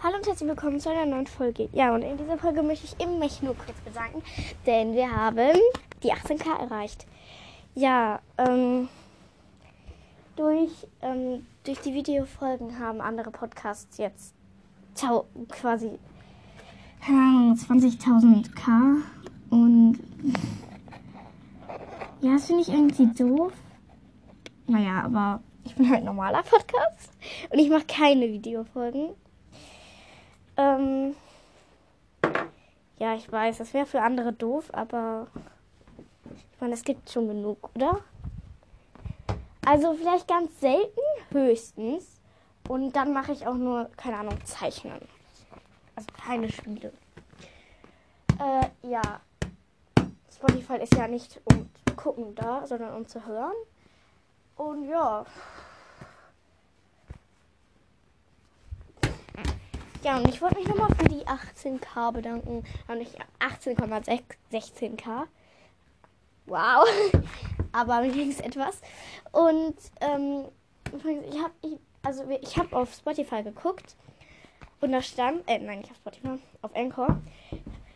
Hallo und herzlich willkommen zu einer neuen Folge. Ja, und in dieser Folge möchte ich eben mich nur kurz bedanken, denn wir haben die 18k erreicht. Ja, ähm, durch, ähm, durch die Videofolgen haben andere Podcasts jetzt quasi 20.000k und ja, das finde ich irgendwie doof. Naja, aber ich bin halt normaler Podcast und ich mache keine Videofolgen. Ähm, ja, ich weiß, das wäre für andere doof, aber ich meine, es gibt schon genug, oder? Also vielleicht ganz selten, höchstens. Und dann mache ich auch nur, keine Ahnung, Zeichnen. Also keine Spiele. Äh, ja. Spotify ist ja nicht um zu gucken da, sondern um zu hören. Und ja. Ja, und ich wollte mich nochmal für die 18k bedanken. Und nicht 18,16k. Wow. Aber mir ging es etwas. Und ähm, ich habe ich, also ich habe auf Spotify geguckt. Und da stand, äh, nein, nicht auf Spotify, auf Anchor.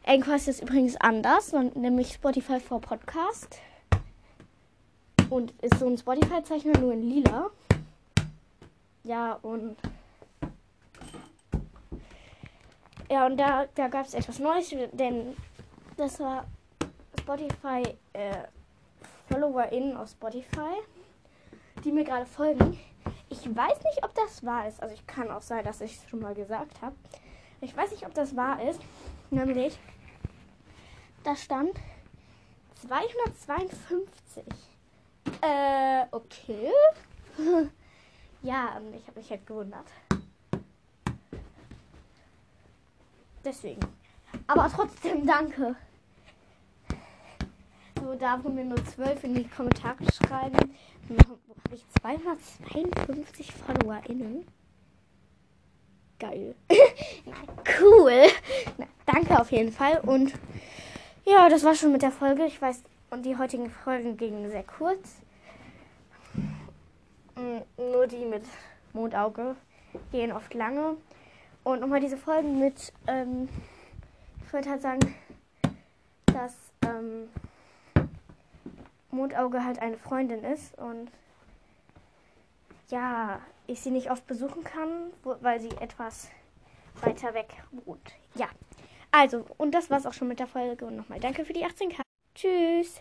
Anchor ist jetzt übrigens anders, nämlich Spotify for Podcast. Und ist so ein Spotify-Zeichner nur in lila. Ja, und Ja, und da, da gab es etwas Neues, denn das war Spotify äh, FollowerInnen auf Spotify, die mir gerade folgen. Ich weiß nicht, ob das wahr ist. Also ich kann auch sein, dass ich es schon mal gesagt habe. Ich weiß nicht, ob das wahr ist. Nämlich, da stand 252. Äh, okay. ja, ich habe mich halt gewundert. Deswegen. Aber trotzdem danke. So, da wo mir nur 12 in die Kommentare schreiben. Habe ich 252 FollowerInnen. Geil. cool. Na, danke auf jeden Fall. Und ja, das war schon mit der Folge. Ich weiß, und die heutigen Folgen gingen sehr kurz. Mm, nur die mit Mondauge gehen oft lange. Und nochmal diese Folgen mit, ähm, ich wollte halt sagen, dass ähm, Mondauge halt eine Freundin ist und ja, ich sie nicht oft besuchen kann, weil sie etwas weiter weg wohnt. Ja, also, und das war's auch schon mit der Folge. Und nochmal danke für die 18k. Tschüss.